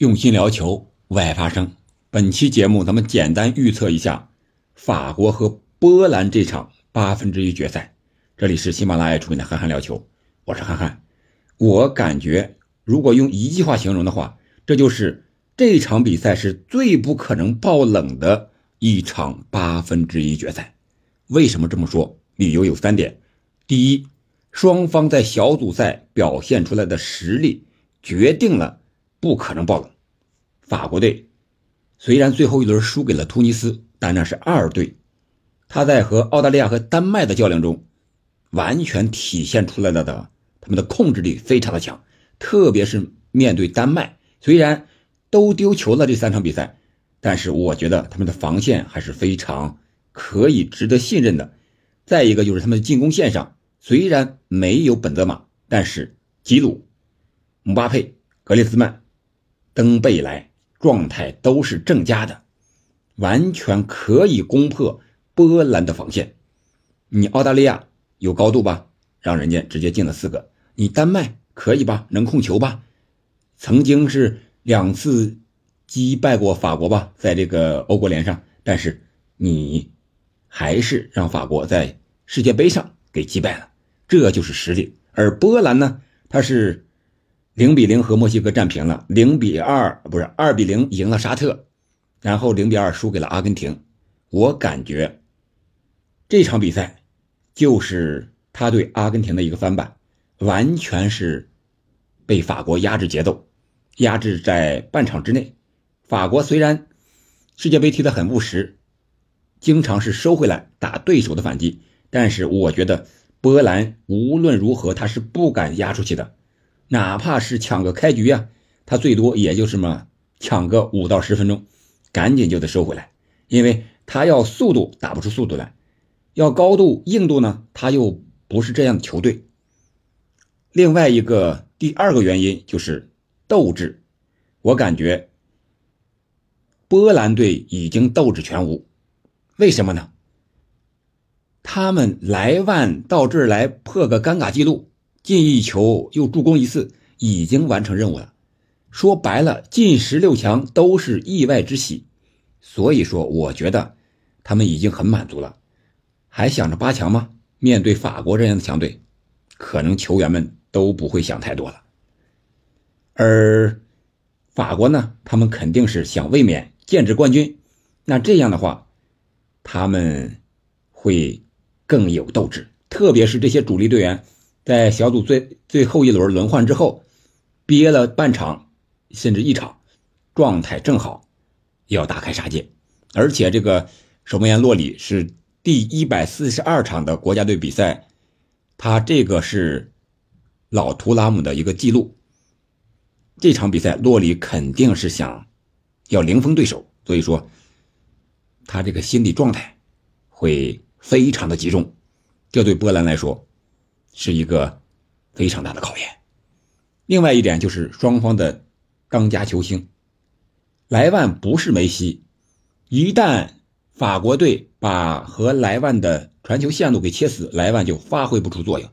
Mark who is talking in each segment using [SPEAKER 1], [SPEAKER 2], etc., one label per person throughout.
[SPEAKER 1] 用心聊球，为爱发声。本期节目，咱们简单预测一下法国和波兰这场八分之一决赛。这里是喜马拉雅出品的《憨憨聊球》，我是憨憨。我感觉，如果用一句话形容的话，这就是这场比赛是最不可能爆冷的一场八分之一决赛。为什么这么说？理由有三点：第一，双方在小组赛表现出来的实力决定了不可能爆冷。法国队虽然最后一轮输给了突尼斯，但那是二队，他在和澳大利亚和丹麦的较量中，完全体现出来了的他们的控制力非常的强，特别是面对丹麦，虽然都丢球了这三场比赛，但是我觉得他们的防线还是非常可以值得信任的。再一个就是他们的进攻线上，虽然没有本泽马，但是吉鲁、姆巴佩、格列兹曼、登贝莱状态都是正佳的，完全可以攻破波兰的防线。你澳大利亚有高度吧，让人家直接进了四个；你丹麦可以吧，能控球吧，曾经是两次击败过法国吧，在这个欧国联上，但是你还是让法国在。世界杯上给击败了，这就是实力。而波兰呢，它是零比零和墨西哥战平了，零比二不是二比零赢了沙特，然后零比二输给了阿根廷。我感觉这场比赛就是他对阿根廷的一个翻版，完全是被法国压制节奏，压制在半场之内。法国虽然世界杯踢得很务实，经常是收回来打对手的反击。但是我觉得波兰无论如何他是不敢压出去的，哪怕是抢个开局啊，他最多也就是么抢个五到十分钟，赶紧就得收回来，因为他要速度打不出速度来，要高度硬度呢，他又不是这样的球队。另外一个第二个原因就是斗志，我感觉波兰队已经斗志全无，为什么呢？他们莱万到这儿来破个尴尬记录，进一球又助攻一次，已经完成任务了。说白了，进十六强都是意外之喜。所以说，我觉得他们已经很满足了。还想着八强吗？面对法国这样的强队，可能球员们都不会想太多了。而法国呢，他们肯定是想卫冕、建制冠军。那这样的话，他们会。更有斗志，特别是这些主力队员，在小组最最后一轮轮换之后，憋了半场甚至一场，状态正好，要大开杀戒。而且这个守门员洛里是第一百四十二场的国家队比赛，他这个是老图拉姆的一个记录。这场比赛洛里肯定是想要零封对手，所以说他这个心理状态会。非常的集中，这对波兰来说是一个非常大的考验。另外一点就是双方的当家球星莱万不是梅西，一旦法国队把和莱万的传球线路给切死，莱万就发挥不出作用。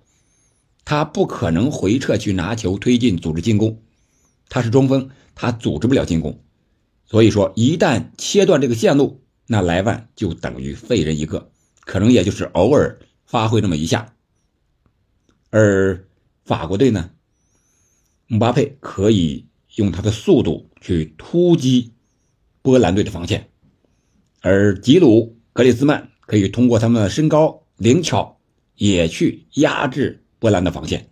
[SPEAKER 1] 他不可能回撤去拿球推进组织进攻，他是中锋，他组织不了进攻。所以说，一旦切断这个线路，那莱万就等于废人一个。可能也就是偶尔发挥那么一下，而法国队呢，姆巴佩可以用他的速度去突击波兰队的防线，而吉鲁、格里兹曼可以通过他们的身高灵巧也去压制波兰的防线。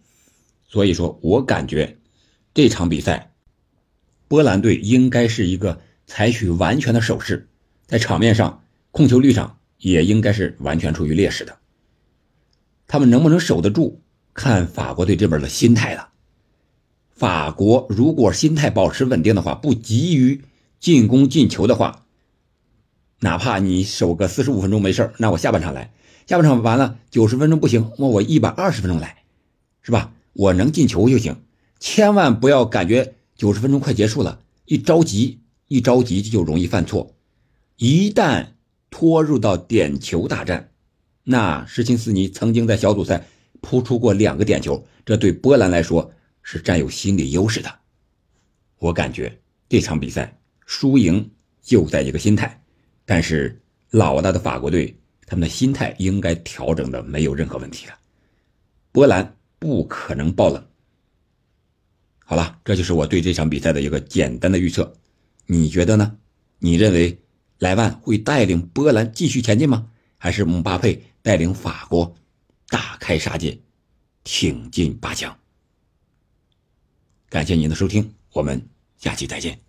[SPEAKER 1] 所以说我感觉这场比赛，波兰队应该是一个采取完全的守势，在场面上控球率上。也应该是完全处于劣势的。他们能不能守得住，看法国队这边的心态了。法国如果心态保持稳定的话，不急于进攻进球的话，哪怕你守个四十五分钟没事那我下半场来，下半场完了九十分钟不行，那我一百二十分钟来，是吧？我能进球就行，千万不要感觉九十分钟快结束了，一着急一着急就容易犯错，一旦。拖入到点球大战，那施琴斯尼曾经在小组赛扑出过两个点球，这对波兰来说是占有心理优势的。我感觉这场比赛输赢就在一个心态，但是老大的法国队他们的心态应该调整的没有任何问题了，波兰不可能爆冷。好了，这就是我对这场比赛的一个简单的预测，你觉得呢？你认为莱万会带领波兰继续前进吗？还是姆巴佩带领法国开杀戒，挺进八强？感谢您的收听，我们下期再见。